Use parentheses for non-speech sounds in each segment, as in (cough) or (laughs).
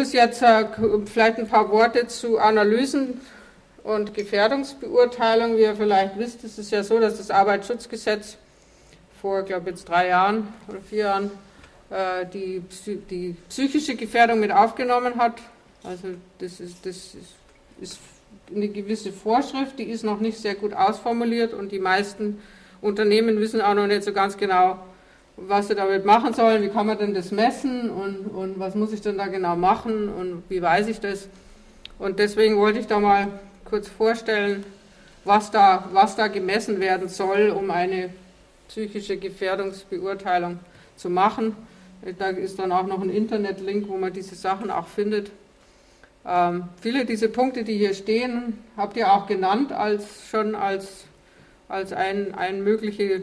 es jetzt äh, vielleicht ein paar Worte zu Analysen und Gefährdungsbeurteilung. Wie ihr vielleicht wisst, ist es ja so, dass das Arbeitsschutzgesetz vor, ich glaube jetzt drei Jahren oder vier Jahren äh, die, die psychische Gefährdung mit aufgenommen hat. Also das ist, das ist, ist eine gewisse Vorschrift, die ist noch nicht sehr gut ausformuliert und die meisten Unternehmen wissen auch noch nicht so ganz genau, was sie damit machen sollen, wie kann man denn das messen und, und was muss ich denn da genau machen und wie weiß ich das. Und deswegen wollte ich da mal kurz vorstellen, was da, was da gemessen werden soll, um eine psychische Gefährdungsbeurteilung zu machen. Da ist dann auch noch ein Internetlink, wo man diese Sachen auch findet. Ähm, viele dieser Punkte, die hier stehen, habt ihr auch genannt als schon als, als ein, ein mögliche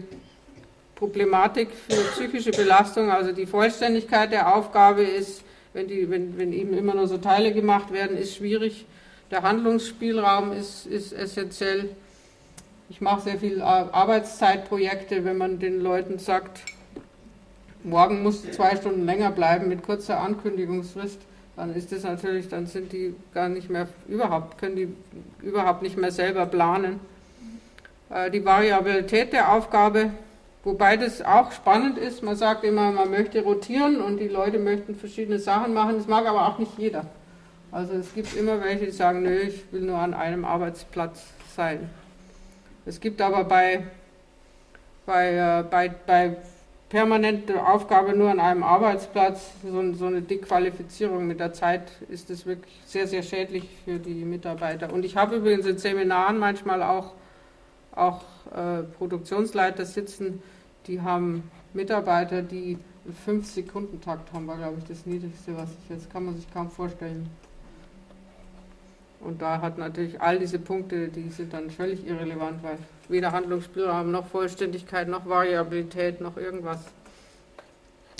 Problematik für psychische Belastung. Also die Vollständigkeit der Aufgabe ist, wenn, die, wenn, wenn eben immer nur so Teile gemacht werden, ist schwierig. Der Handlungsspielraum ist, ist essentiell. Ich mache sehr viele Arbeitszeitprojekte, wenn man den Leuten sagt, morgen musst du zwei Stunden länger bleiben mit kurzer Ankündigungsfrist, dann ist das natürlich, dann sind die gar nicht mehr überhaupt, können die überhaupt nicht mehr selber planen. Äh, die Variabilität der Aufgabe Wobei das auch spannend ist, man sagt immer, man möchte rotieren und die Leute möchten verschiedene Sachen machen, das mag aber auch nicht jeder. Also es gibt immer welche, die sagen, nö, ich will nur an einem Arbeitsplatz sein. Es gibt aber bei, bei, äh, bei, bei permanenter Aufgabe nur an einem Arbeitsplatz so, so eine Dequalifizierung mit der Zeit ist das wirklich sehr, sehr schädlich für die Mitarbeiter. Und ich habe übrigens in Seminaren manchmal auch, auch äh, Produktionsleiter sitzen, die haben Mitarbeiter, die einen 5-Sekunden-Takt haben, war glaube ich das Niedrigste, was ich jetzt kann man sich kaum vorstellen. Und da hat natürlich all diese Punkte, die sind dann völlig irrelevant, weil weder Handlungsspielraum noch Vollständigkeit noch Variabilität noch irgendwas.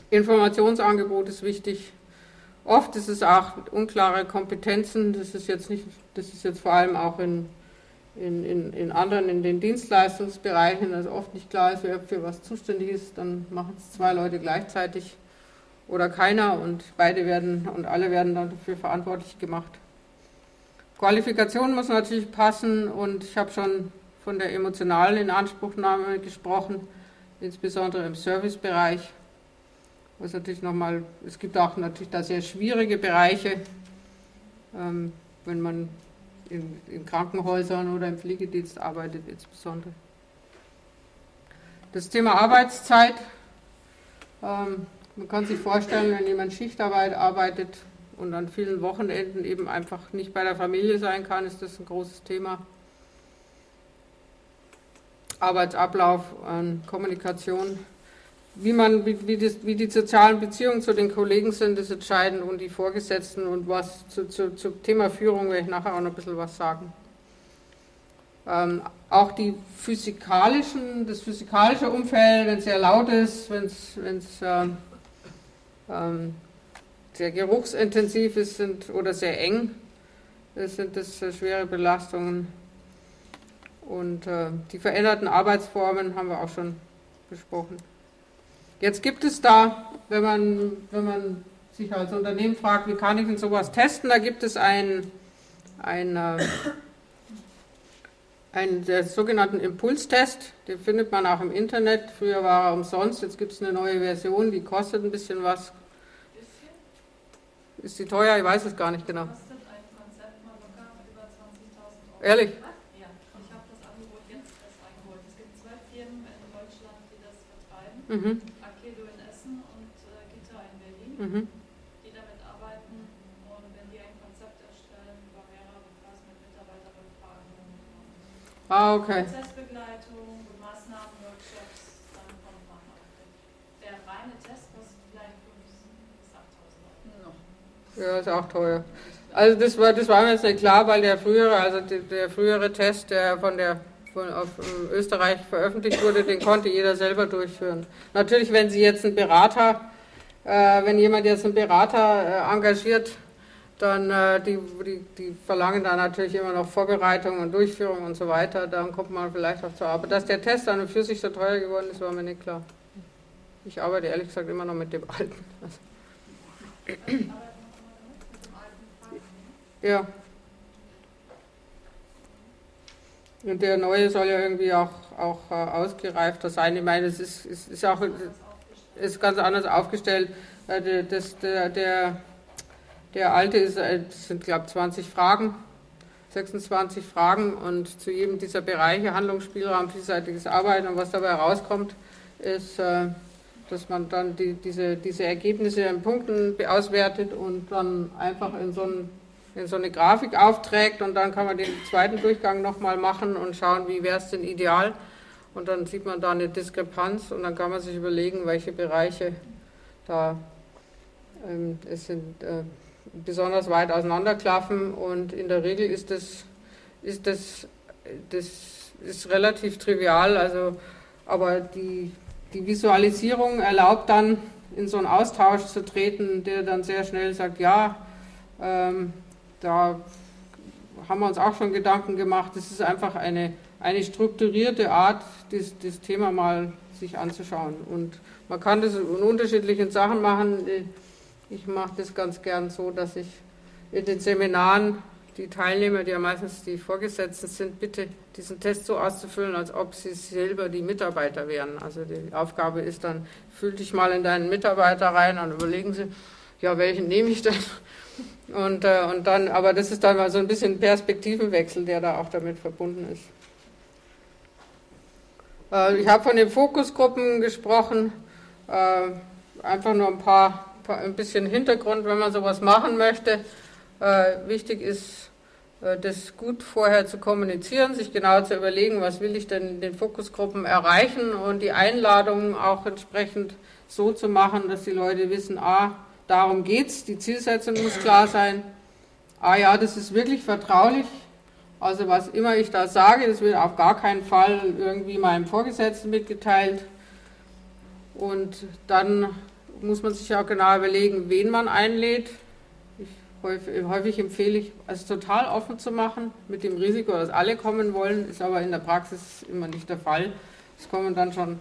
Informationsangebot ist wichtig. Oft ist es auch unklare Kompetenzen. Das ist jetzt nicht, das ist jetzt vor allem auch in in, in, in anderen, in den Dienstleistungsbereichen, also oft nicht klar ist, wer für was zuständig ist, dann machen es zwei Leute gleichzeitig oder keiner und beide werden und alle werden dann dafür verantwortlich gemacht. Qualifikation muss natürlich passen und ich habe schon von der emotionalen Inanspruchnahme gesprochen, insbesondere im Servicebereich. Was natürlich nochmal, es gibt auch natürlich da sehr schwierige Bereiche, ähm, wenn man in, in Krankenhäusern oder im Pflegedienst arbeitet insbesondere. Das Thema Arbeitszeit. Ähm, man kann sich vorstellen, wenn jemand Schichtarbeit arbeitet und an vielen Wochenenden eben einfach nicht bei der Familie sein kann, ist das ein großes Thema. Arbeitsablauf, Kommunikation wie man, wie, wie, das, wie, die sozialen Beziehungen zu den Kollegen sind, ist entscheidend und die Vorgesetzten und was zu, zu, zum Thema Führung werde ich nachher auch noch ein bisschen was sagen. Ähm, auch die physikalischen, das physikalische Umfeld, wenn es sehr laut ist, wenn es äh, ähm, sehr geruchsintensiv ist sind, oder sehr eng, das sind das schwere Belastungen. Und äh, die veränderten Arbeitsformen haben wir auch schon besprochen. Jetzt gibt es da, wenn man, wenn man sich als Unternehmen fragt, wie kann ich denn sowas testen, da gibt es einen, einen, äh, einen der sogenannten Impulstest, den findet man auch im Internet. Früher war er umsonst, jetzt gibt es eine neue Version, die kostet ein bisschen was. Ist die teuer? Ich weiß es gar nicht genau. Ehrlich? Ja, ich habe das Angebot jetzt erst eingeholt. Es gibt zwei Firmen in Deutschland, die das vertreiben. Mhm. Mhm. die damit arbeiten und wenn die ein Konzept erstellen über mehrere Phasen mit Mitarbeiterbefragungen ah, okay. Prozessbegleitung, Maßnahmenworkshops, dann kommt man auf den. Der reine Test kostet vielleicht 5.000 bis 8.000 Euro. Ja, ist auch teuer. Also das war, das war mir jetzt nicht klar, weil der frühere, also der, der frühere Test, der von der von, auf Österreich veröffentlicht wurde, den konnte jeder selber durchführen. Natürlich, wenn Sie jetzt einen Berater äh, wenn jemand jetzt einen Berater äh, engagiert, dann äh, die, die, die, verlangen da natürlich immer noch Vorbereitung und Durchführung und so weiter. Dann kommt man vielleicht auch zur Arbeit. Dass der Test an und für sich so teuer geworden ist, war mir nicht klar. Ich arbeite ehrlich gesagt immer noch mit dem alten. (laughs) Ja. Und der neue soll ja irgendwie auch, auch äh, ausgereifter sein. Ich meine, es ist, ist, ist auch ist ganz anders aufgestellt. Äh, das, der, der, der alte ist, äh, sind, glaube ich, 20 Fragen, 26 Fragen und zu jedem dieser Bereiche, Handlungsspielraum, vielseitiges Arbeiten und was dabei rauskommt, ist, äh, dass man dann die, diese, diese Ergebnisse in Punkten auswertet und dann einfach in so ein in so eine Grafik aufträgt und dann kann man den zweiten Durchgang nochmal machen und schauen, wie wäre es denn ideal. Und dann sieht man da eine Diskrepanz und dann kann man sich überlegen, welche Bereiche da ähm, es sind, äh, besonders weit auseinanderklaffen. Und in der Regel ist das, ist das, das ist relativ trivial, also, aber die, die Visualisierung erlaubt dann, in so einen Austausch zu treten, der dann sehr schnell sagt, ja, ähm, da haben wir uns auch schon Gedanken gemacht. Es ist einfach eine, eine strukturierte Art, das, das Thema mal sich anzuschauen. Und man kann das in unterschiedlichen Sachen machen. Ich mache das ganz gern so, dass ich in den Seminaren die Teilnehmer, die ja meistens die Vorgesetzten sind, bitte diesen Test so auszufüllen, als ob sie selber die Mitarbeiter wären. Also die Aufgabe ist dann, fühl dich mal in deinen Mitarbeiter rein und überlegen Sie, ja, welchen nehme ich denn? Und, äh, und dann, aber das ist dann mal so ein bisschen Perspektivenwechsel, der da auch damit verbunden ist. Äh, ich habe von den Fokusgruppen gesprochen, äh, einfach nur ein paar, paar, ein bisschen Hintergrund, wenn man sowas machen möchte. Äh, wichtig ist, äh, das gut vorher zu kommunizieren, sich genau zu überlegen, was will ich denn in den Fokusgruppen erreichen und die Einladungen auch entsprechend so zu machen, dass die Leute wissen, ah, Darum geht es, die Zielsetzung muss klar sein. Ah ja, das ist wirklich vertraulich. Also was immer ich da sage, das wird auf gar keinen Fall irgendwie meinem Vorgesetzten mitgeteilt. Und dann muss man sich auch genau überlegen, wen man einlädt. Ich, häufig, häufig, empfehle ich, es total offen zu machen, mit dem Risiko, dass alle kommen wollen, ist aber in der Praxis immer nicht der Fall. Es kommen dann schon,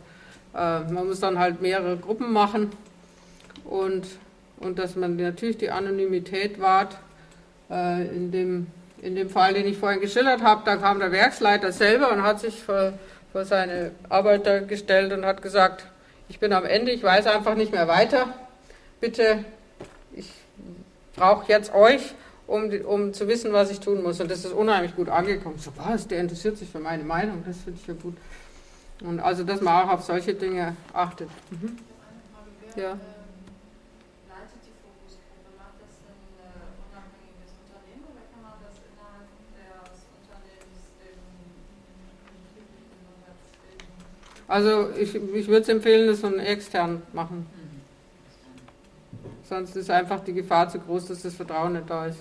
äh, man muss dann halt mehrere Gruppen machen und und dass man natürlich die Anonymität wahrt. Äh, in, dem, in dem Fall, den ich vorhin geschildert habe, da kam der Werksleiter selber und hat sich vor, vor seine Arbeiter gestellt und hat gesagt, ich bin am Ende, ich weiß einfach nicht mehr weiter. Bitte, ich brauche jetzt euch, um, um zu wissen, was ich tun muss. Und das ist unheimlich gut angekommen. So, was, der interessiert sich für meine Meinung, das finde ich ja gut. Und also, dass man auch auf solche Dinge achtet. Mhm. Ja. Also ich, ich würde es empfehlen, das von extern machen. Sonst ist einfach die Gefahr zu groß, dass das Vertrauen nicht da ist.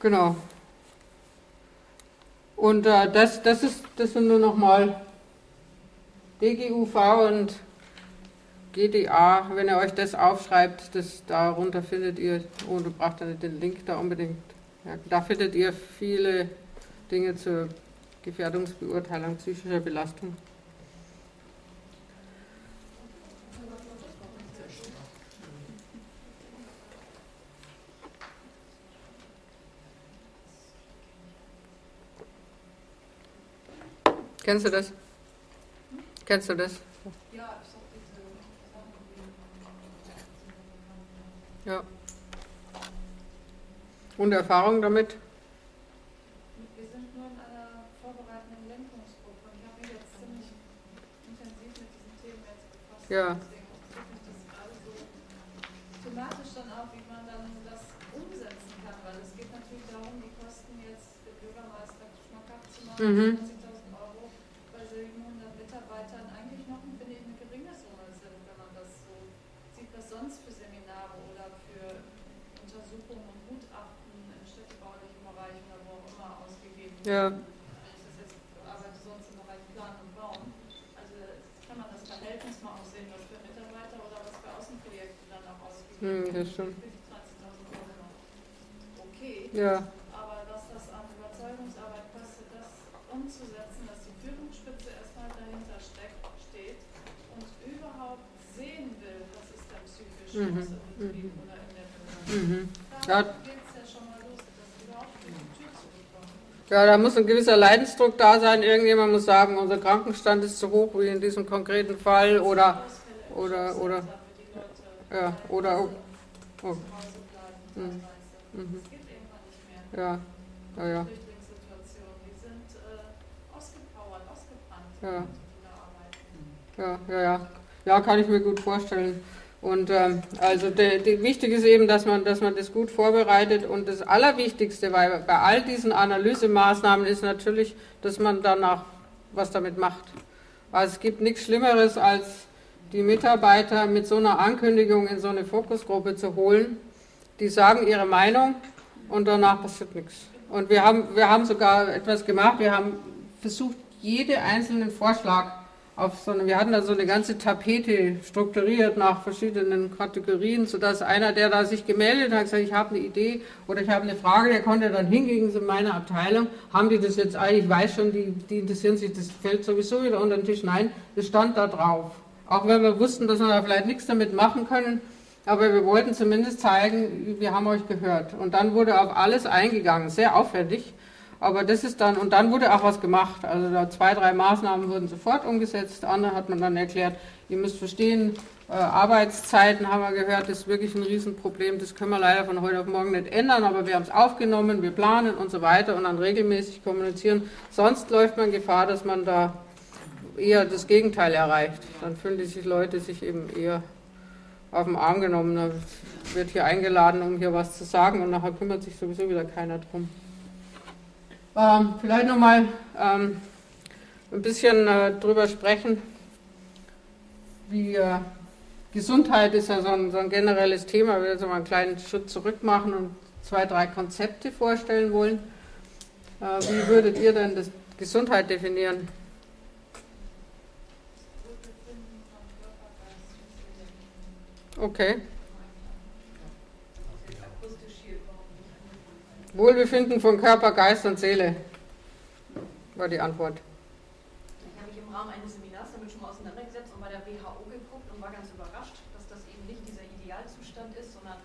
Genau. Und äh, das, das, ist, das sind nur nochmal DGUV und GDA. Wenn ihr euch das aufschreibt, das darunter findet ihr, oh, du braucht ja nicht den Link da unbedingt. Ja, da findet ihr viele Dinge zur Gefährdungsbeurteilung psychischer Belastung. Kennst du das? Kennst du das? Ja, ich Ja. Und Erfahrung damit? Wir sind nur in einer vorbereitenden Lenkungsgruppe und ich habe mich jetzt ziemlich intensiv mit diesen Themen jetzt befasst. Ja. Deswegen interessiert mich das gerade so thematisch dann auch, wie man dann das umsetzen kann, weil es geht natürlich darum, die Kosten jetzt dem Bürgermeister schmackhaft zu machen. Mhm. Euro bei 700 Mitarbeitern eigentlich noch, finde ich, eine geringe Summe sind, wenn man das so sieht, was sonst für Seminare oder für Untersuchungen und Gutachten Ja. Ich arbeite sonst im Bereich Planen und Bauen. Also kann man das Verhältnis mal auch sehen, was für Mitarbeiter oder was für Außenprojekte dann auch ausgegeben hm, das stimmt. Für die 20.000 Euro noch okay. Ja. Aber was das an Überzeugungsarbeit kostet, das umzusetzen, dass die Führungsspitze erstmal dahinter steckt, steht und überhaupt sehen will, was ist denn psychisch mhm. dem Betrieb mhm. oder in der Firma. Mhm. Da geht es ja schon mal los, dass überhaupt die Tür zu bekommen. Ja, da muss ein gewisser Leidensdruck da sein. Irgendjemand muss sagen, unser Krankenstand ist zu hoch, wie in diesem konkreten Fall, oder, oder, oder, ja, oder, oh, oh. Mhm. Mhm. Ja, ja, ja. Ja. Ja, ja, ja. Ja, kann ich mir gut vorstellen. Und ähm, also de, de, wichtig ist eben, dass man, dass man das gut vorbereitet. Und das Allerwichtigste weil bei all diesen Analysemaßnahmen ist natürlich, dass man danach was damit macht. Also es gibt nichts Schlimmeres, als die Mitarbeiter mit so einer Ankündigung in so eine Fokusgruppe zu holen. Die sagen ihre Meinung und danach passiert nichts. Und wir haben, wir haben sogar etwas gemacht. Wir haben versucht, jeden einzelnen Vorschlag auf so eine, wir hatten da so eine ganze Tapete strukturiert nach verschiedenen Kategorien, sodass einer, der da sich gemeldet hat, gesagt, ich habe eine Idee oder ich habe eine Frage, der konnte dann hingegen in meine Abteilung, haben die das jetzt eigentlich, ich weiß schon, die, die interessieren sich, das fällt sowieso wieder unter den Tisch. Nein, das stand da drauf. Auch wenn wir wussten, dass wir da vielleicht nichts damit machen können, aber wir wollten zumindest zeigen, wir haben euch gehört. Und dann wurde auf alles eingegangen, sehr aufwendig. Aber das ist dann, und dann wurde auch was gemacht. Also da zwei, drei Maßnahmen wurden sofort umgesetzt. Andere hat man dann erklärt, ihr müsst verstehen, äh, Arbeitszeiten haben wir gehört, das ist wirklich ein Riesenproblem. Das können wir leider von heute auf morgen nicht ändern, aber wir haben es aufgenommen, wir planen und so weiter und dann regelmäßig kommunizieren. Sonst läuft man Gefahr, dass man da eher das Gegenteil erreicht. Dann fühlen sich Leute sich eben eher auf den Arm genommen. Da wird hier eingeladen, um hier was zu sagen und nachher kümmert sich sowieso wieder keiner drum. Ähm, vielleicht nochmal ähm, ein bisschen äh, drüber sprechen, wie äh, Gesundheit ist ja so ein, so ein generelles Thema. Ich will jetzt mal einen kleinen Schritt zurück machen und zwei, drei Konzepte vorstellen wollen. Äh, wie würdet ihr denn das Gesundheit definieren? Okay. Wohlbefinden von Körper, Geist und Seele, war die Antwort. Ich habe mich im Rahmen eines Seminars damit schon mal auseinandergesetzt und bei der WHO geguckt und war ganz überrascht, dass das eben nicht dieser Idealzustand ist, sondern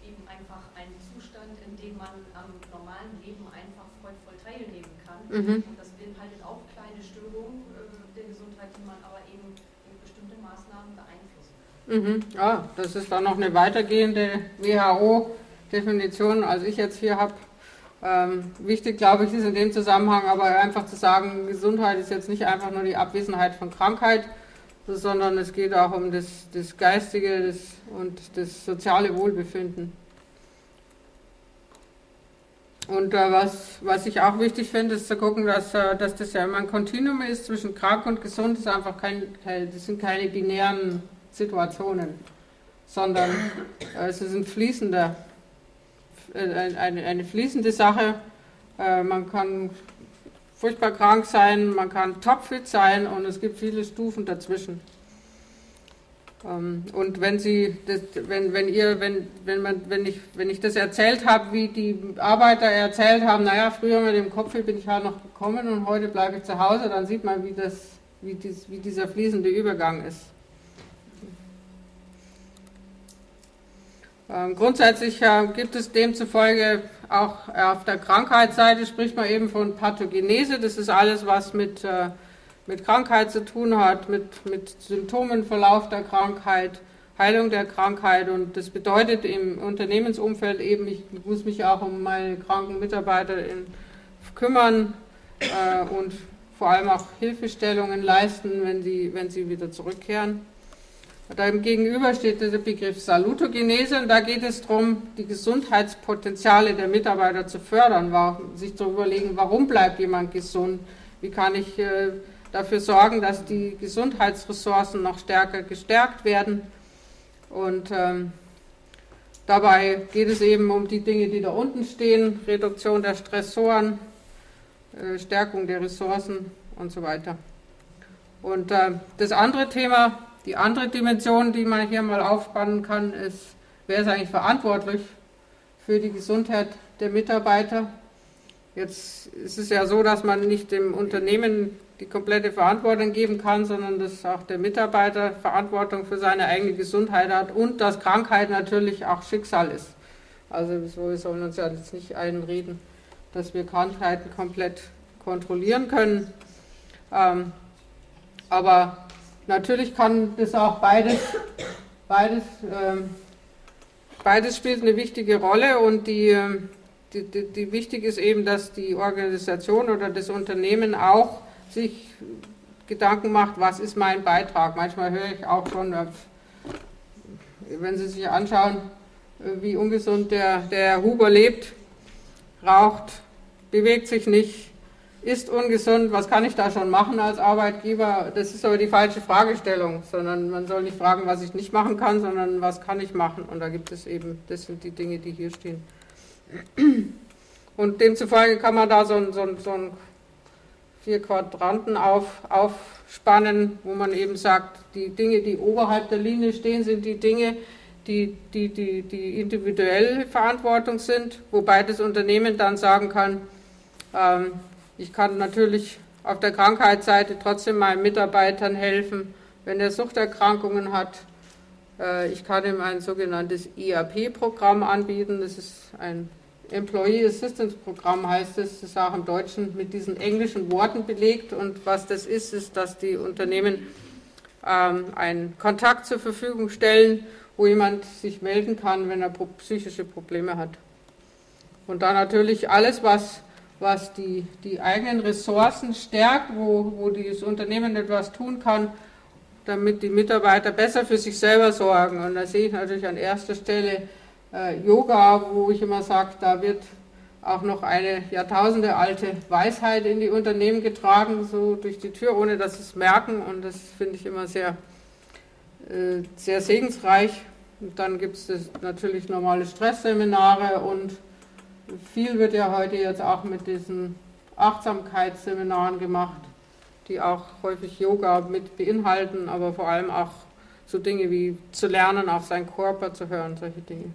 eben einfach ein Zustand, in dem man am normalen Leben einfach freudvoll teilnehmen kann. Mhm. Und das beinhaltet auch kleine Störungen äh, der Gesundheit, die man aber eben durch bestimmte Maßnahmen beeinflussen kann. Mhm. Ja, das ist dann noch eine weitergehende WHO-Definition, als ich jetzt hier habe. Ähm, wichtig, glaube ich, ist in dem Zusammenhang aber einfach zu sagen, Gesundheit ist jetzt nicht einfach nur die Abwesenheit von Krankheit, sondern es geht auch um das, das geistige das, und das soziale Wohlbefinden. Und äh, was, was ich auch wichtig finde, ist zu gucken, dass, äh, dass das ja immer ein Kontinuum ist zwischen krank und gesund. Das, ist einfach kein, das sind keine binären Situationen, sondern äh, es ist ein fließender eine, eine fließende Sache. Äh, man kann furchtbar krank sein, man kann topfit sein und es gibt viele Stufen dazwischen. Ähm, und wenn Sie, das, wenn, wenn ihr, wenn, wenn man, wenn ich, wenn ich das erzählt habe, wie die Arbeiter erzählt haben, naja, früher mit dem Kopf bin ich halt noch gekommen und heute bleibe ich zu Hause, dann sieht man, wie das, wie, dies, wie dieser fließende Übergang ist. Grundsätzlich äh, gibt es demzufolge auch äh, auf der Krankheitsseite spricht man eben von Pathogenese. Das ist alles, was mit, äh, mit Krankheit zu tun hat, mit, mit Symptomen, Verlauf der Krankheit, Heilung der Krankheit. Und das bedeutet im Unternehmensumfeld eben, ich muss mich auch um meine kranken Mitarbeiter kümmern äh, und vor allem auch Hilfestellungen leisten, wenn sie, wenn sie wieder zurückkehren. Dem gegenüber steht der Begriff Salutogenese und da geht es darum, die Gesundheitspotenziale der Mitarbeiter zu fördern, sich zu überlegen, warum bleibt jemand gesund, wie kann ich äh, dafür sorgen, dass die Gesundheitsressourcen noch stärker gestärkt werden. Und ähm, dabei geht es eben um die Dinge, die da unten stehen, Reduktion der Stressoren, äh, Stärkung der Ressourcen und so weiter. Und äh, das andere Thema, die andere Dimension, die man hier mal aufspannen kann, ist, wer ist eigentlich verantwortlich für die Gesundheit der Mitarbeiter? Jetzt ist es ja so, dass man nicht dem Unternehmen die komplette Verantwortung geben kann, sondern dass auch der Mitarbeiter Verantwortung für seine eigene Gesundheit hat und dass Krankheit natürlich auch Schicksal ist. Also wir sollen uns ja jetzt nicht einreden, dass wir Krankheiten komplett kontrollieren können. Ähm, aber natürlich kann das auch beides, beides, ähm, beides spielt eine wichtige Rolle und die, ähm, die, die, die wichtig ist eben, dass die Organisation oder das Unternehmen auch sich Gedanken macht, was ist mein Beitrag. Manchmal höre ich auch schon, äh, wenn Sie sich anschauen, äh, wie ungesund der, der Huber lebt, raucht, bewegt sich nicht, ist ungesund, was kann ich da schon machen als Arbeitgeber? Das ist aber die falsche Fragestellung, sondern man soll nicht fragen, was ich nicht machen kann, sondern was kann ich machen? Und da gibt es eben, das sind die Dinge, die hier stehen. Und demzufolge kann man da so ein, so ein, so ein vier Quadranten auf, aufspannen, wo man eben sagt, die Dinge, die oberhalb der Linie stehen, sind die Dinge, die, die, die, die individuelle Verantwortung sind, wobei das Unternehmen dann sagen kann, ähm, ich kann natürlich auf der Krankheitsseite trotzdem meinen Mitarbeitern helfen, wenn er Suchterkrankungen hat. Äh, ich kann ihm ein sogenanntes IAP-Programm anbieten. Das ist ein Employee Assistance Programm heißt es, das ist auch im Deutschen mit diesen englischen Worten belegt. Und was das ist, ist, dass die Unternehmen ähm, einen Kontakt zur Verfügung stellen, wo jemand sich melden kann, wenn er psychische Probleme hat. Und dann natürlich alles, was, was die, die eigenen Ressourcen stärkt, wo, wo das Unternehmen etwas tun kann, damit die Mitarbeiter besser für sich selber sorgen. Und da sehe ich natürlich an erster Stelle äh, Yoga, wo ich immer sage, da wird auch noch eine Jahrtausende alte Weisheit in die Unternehmen getragen, so durch die Tür, ohne dass sie es merken. Und das finde ich immer sehr, äh, sehr segensreich. Und dann gibt es natürlich normale Stressseminare und viel wird ja heute jetzt auch mit diesen Achtsamkeitsseminaren gemacht, die auch häufig Yoga mit beinhalten, aber vor allem auch so Dinge wie zu lernen, auf seinen Körper zu hören, solche Dinge.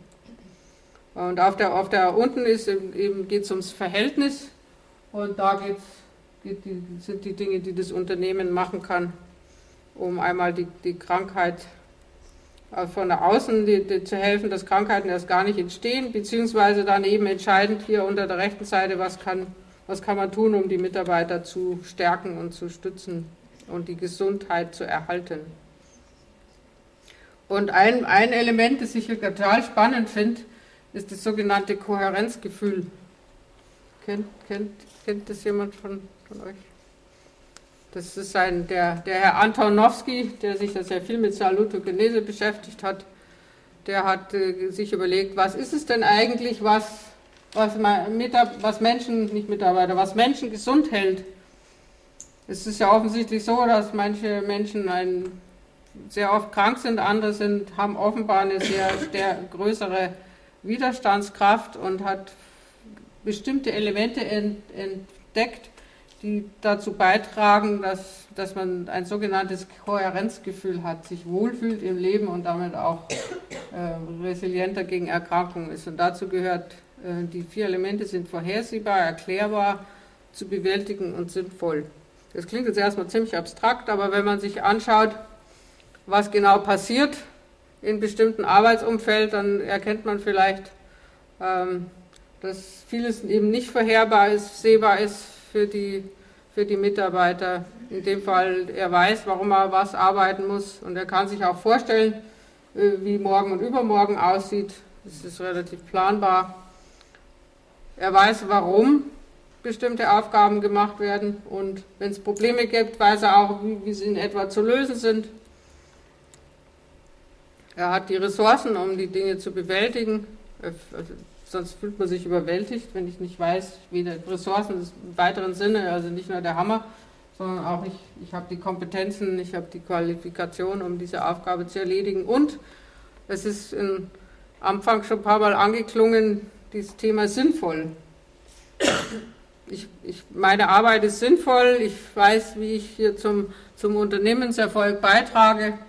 Und auf der, auf der unten ist eben geht es ums Verhältnis und da geht's, geht die, sind die Dinge, die das Unternehmen machen kann, um einmal die, die Krankheit von der Außen die, die, zu helfen, dass Krankheiten erst gar nicht entstehen, beziehungsweise dann eben entscheidend hier unter der rechten Seite, was kann, was kann man tun, um die Mitarbeiter zu stärken und zu stützen und die Gesundheit zu erhalten. Und ein, ein Element, das ich hier total spannend finde, ist das sogenannte Kohärenzgefühl. Kennt, kennt, kennt das jemand von, von euch? Das ist ein, der, der Herr Antonowski, der sich sehr viel mit Salutogenese beschäftigt hat, der hat äh, sich überlegt, was ist es denn eigentlich, was, was, was Menschen, nicht Mitarbeiter, was Menschen gesund hält. Es ist ja offensichtlich so, dass manche Menschen ein, sehr oft krank sind, andere sind, haben offenbar eine sehr, sehr größere Widerstandskraft und hat bestimmte Elemente entdeckt, die dazu beitragen, dass, dass man ein sogenanntes Kohärenzgefühl hat, sich wohlfühlt im Leben und damit auch äh, resilienter gegen Erkrankungen ist. Und dazu gehört, äh, die vier Elemente sind vorhersehbar, erklärbar, zu bewältigen und sinnvoll. Das klingt jetzt erstmal ziemlich abstrakt, aber wenn man sich anschaut, was genau passiert, in bestimmten Arbeitsumfeld, dann erkennt man vielleicht, ähm, dass vieles eben nicht vorherbar ist, sehbar ist für die, für die Mitarbeiter. In dem Fall, er weiß, warum er was arbeiten muss und er kann sich auch vorstellen, äh, wie morgen und übermorgen aussieht. Das ist relativ planbar. Er weiß, warum bestimmte Aufgaben gemacht werden und wenn es Probleme gibt, weiß er auch, wie, wie sie in etwa zu lösen sind. Er hat die Ressourcen, um die Dinge zu bewältigen. Sonst fühlt man sich überwältigt, wenn ich nicht weiß, wie die Ressourcen im weiteren Sinne, also nicht nur der Hammer, sondern auch ich, ich habe die Kompetenzen, ich habe die Qualifikation, um diese Aufgabe zu erledigen. Und es ist am Anfang schon ein paar Mal angeklungen, dieses Thema sinnvoll. Ich, ich, meine Arbeit ist sinnvoll, ich weiß, wie ich hier zum, zum Unternehmenserfolg beitrage.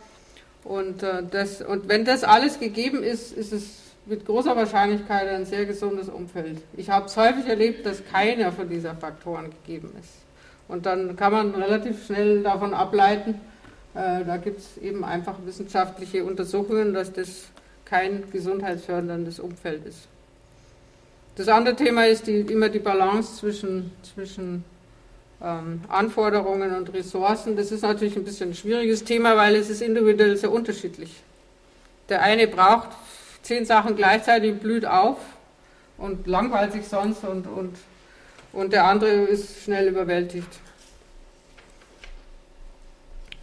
Und, äh, das, und wenn das alles gegeben ist, ist es mit großer Wahrscheinlichkeit ein sehr gesundes Umfeld. Ich habe es häufig erlebt, dass keiner von diesen Faktoren gegeben ist. Und dann kann man relativ schnell davon ableiten, äh, da gibt es eben einfach wissenschaftliche Untersuchungen, dass das kein gesundheitsförderndes Umfeld ist. Das andere Thema ist die, immer die Balance zwischen, zwischen ähm, Anforderungen und Ressourcen. Das ist natürlich ein bisschen ein schwieriges Thema, weil es ist individuell sehr unterschiedlich. Der eine braucht zehn Sachen gleichzeitig, blüht auf und langweilt sich sonst und, und, und der andere ist schnell überwältigt.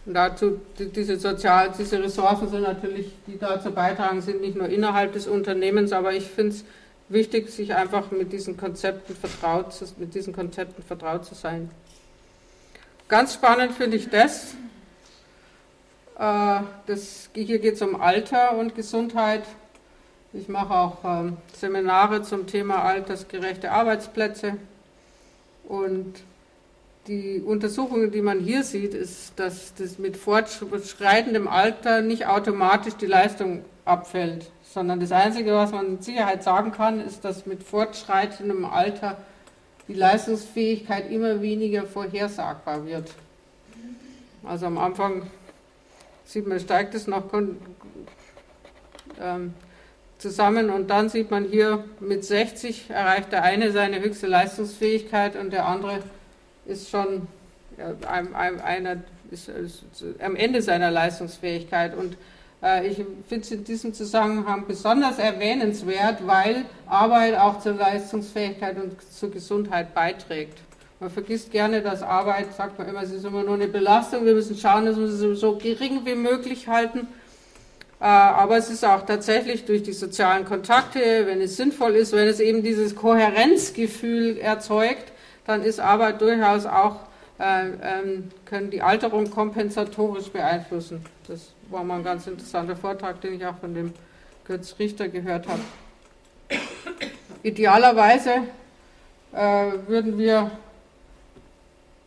Und dazu, diese, Sozial, diese Ressourcen sind natürlich, die dazu beitragen, sind nicht nur innerhalb des Unternehmens, aber ich finde es wichtig, sich einfach mit diesen Konzepten vertraut, mit diesen Konzepten vertraut zu sein. Ganz spannend finde ich das. Äh, das hier geht es um Alter und Gesundheit. Ich mache auch ähm, Seminare zum Thema altersgerechte Arbeitsplätze. Und die Untersuchungen, die man hier sieht, ist, dass das mit fortschreitendem Alter nicht automatisch die Leistung abfällt sondern das Einzige, was man mit Sicherheit sagen kann, ist, dass mit fortschreitendem Alter die Leistungsfähigkeit immer weniger vorhersagbar wird. Also am Anfang sieht man, steigt es noch ähm, zusammen und dann sieht man hier, mit 60 erreicht der eine seine höchste Leistungsfähigkeit und der andere ist schon einer ist am Ende seiner Leistungsfähigkeit und äh, ich finde es in diesem Zusammenhang besonders erwähnenswert, weil Arbeit auch zur Leistungsfähigkeit und zur Gesundheit beiträgt. Man vergisst gerne, dass Arbeit, sagt man immer, es ist immer nur eine Belastung. Wir müssen schauen, dass wir sie so gering wie möglich halten. Äh, aber es ist auch tatsächlich durch die sozialen Kontakte, wenn es sinnvoll ist, wenn es eben dieses Kohärenzgefühl erzeugt, dann ist Arbeit durchaus auch, äh, ähm, können die Alterung kompensatorisch beeinflussen. Das war mal ein ganz interessanter Vortrag, den ich auch von dem Götz Richter gehört habe. Idealerweise äh, würden wir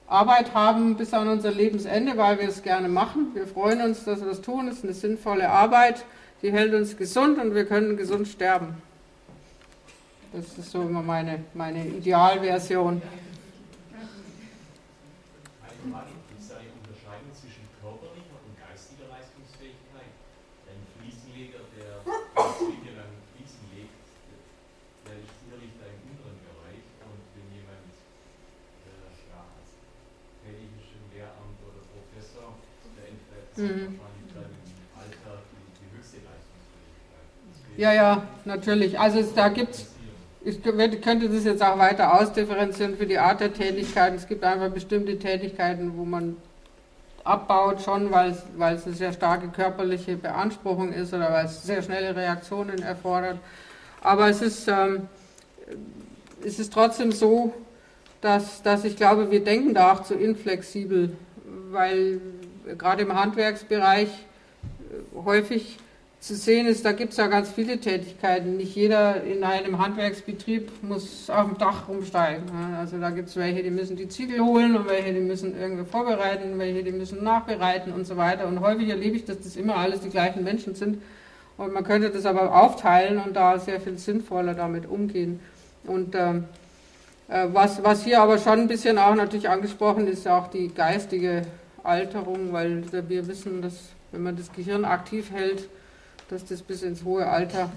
Arbeit haben bis an unser Lebensende, weil wir es gerne machen. Wir freuen uns, dass wir das tun. Es ist eine sinnvolle Arbeit, die hält uns gesund und wir können gesund sterben. Das ist so immer meine, meine Idealversion. Mhm. Ja, ja, natürlich. Also da gibt es, ich könnte das jetzt auch weiter ausdifferenzieren für die Art der Tätigkeiten. Es gibt einfach bestimmte Tätigkeiten, wo man abbaut schon, weil es, weil es eine sehr starke körperliche Beanspruchung ist oder weil es sehr schnelle Reaktionen erfordert. Aber es ist, ähm, es ist trotzdem so, dass, dass ich glaube, wir denken da auch zu inflexibel, weil gerade im Handwerksbereich äh, häufig zu sehen ist, da gibt es ja ganz viele Tätigkeiten. Nicht jeder in einem Handwerksbetrieb muss auf dem Dach rumsteigen. Also da gibt es welche, die müssen die Ziegel holen und welche, die müssen irgendwie vorbereiten, welche, die müssen nachbereiten und so weiter. Und häufig erlebe ich, dass das immer alles die gleichen Menschen sind. Und man könnte das aber aufteilen und da sehr viel sinnvoller damit umgehen. Und ähm, äh, was, was hier aber schon ein bisschen auch natürlich angesprochen ist, auch die geistige Alterung, weil wir wissen, dass wenn man das Gehirn aktiv hält, dass das bis ins hohe Alter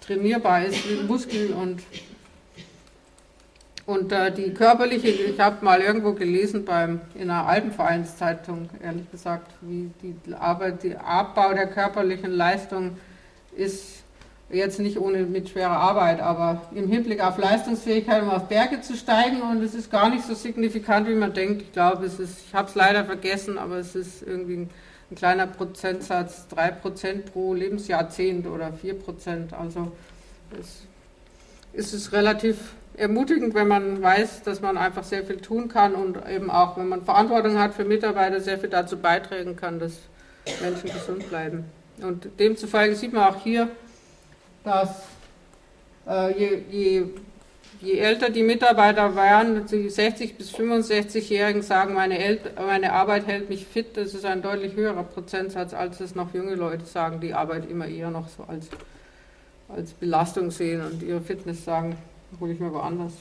trainierbar ist mit Muskeln und und äh, die körperliche, ich habe mal irgendwo gelesen beim, in einer Alpenvereinszeitung, ehrlich gesagt, wie die Arbeit, der Abbau der körperlichen Leistung ist jetzt nicht ohne mit schwerer Arbeit, aber im Hinblick auf Leistungsfähigkeit, um auf Berge zu steigen und es ist gar nicht so signifikant, wie man denkt. Ich glaube, es ist, ich habe es leider vergessen, aber es ist irgendwie ein, ein kleiner Prozentsatz, 3% pro Lebensjahrzehnt oder 4%. Also es, es ist relativ ermutigend, wenn man weiß, dass man einfach sehr viel tun kann und eben auch, wenn man Verantwortung hat für Mitarbeiter, sehr viel dazu beitragen kann, dass Menschen gesund bleiben. Und demzufolge sieht man auch hier, dass äh, je, je, je, älter die Mitarbeiter waren, die 60- bis 65-Jährigen sagen, meine, meine Arbeit hält mich fit, das ist ein deutlich höherer Prozentsatz, als es noch junge Leute sagen, die Arbeit immer eher noch so als, als Belastung sehen und ihre Fitness sagen, hole ich mir woanders.